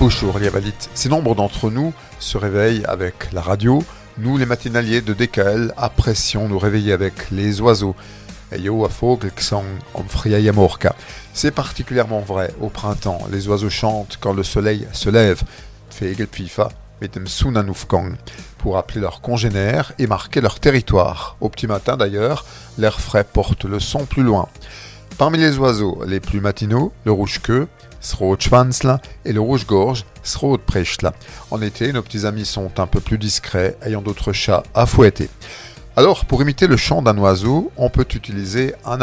Bonjour Liavalit. Si nombre d'entre nous se réveillent avec la radio, nous les matinaliers de DKL apprécions nous réveiller avec les oiseaux. C'est particulièrement vrai au printemps. Les oiseaux chantent quand le soleil se lève. Pour appeler leurs congénères et marquer leur territoire. Au petit matin d'ailleurs, l'air frais porte le son plus loin. Parmi les oiseaux les plus matinaux, le rouge-queue, Srootschwanzla et le rouge-gorge, Srootprechtla. En été, nos petits amis sont un peu plus discrets, ayant d'autres chats à fouetter. Alors, pour imiter le chant d'un oiseau, on peut utiliser un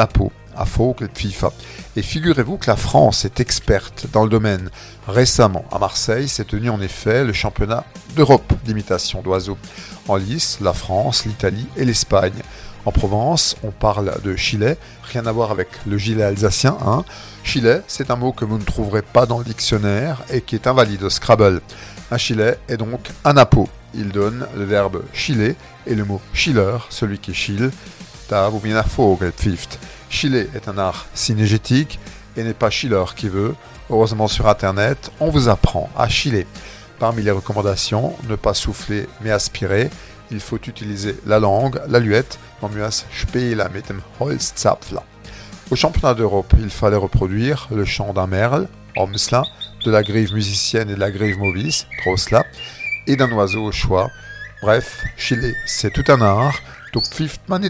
apo, FIFA. Et figurez-vous que la France est experte dans le domaine. Récemment, à Marseille, s'est tenu en effet le championnat d'Europe d'imitation d'oiseaux. En lice, la France, l'Italie et l'Espagne. En Provence, on parle de gilet, rien à voir avec le gilet alsacien. Hein. C'est un mot que vous ne trouverez pas dans le dictionnaire et qui est invalide au Scrabble. Un gilet est donc un apo. Il donne le verbe chiller et le mot chiller, celui qui chille. Da vous bien Chiller est un art synégétique et n'est pas chiller qui veut. Heureusement sur internet, on vous apprend à chiller. Parmi les recommandations, ne pas souffler mais aspirer il faut utiliser la langue, la luette, man muss mit dem Holzzapfler. Au championnat d'Europe, il fallait reproduire le chant d'un merle, de la grive musicienne et de la grive movis, Trosla, et d'un oiseau au choix. Bref, Chile, c'est tout un art, donc pfift man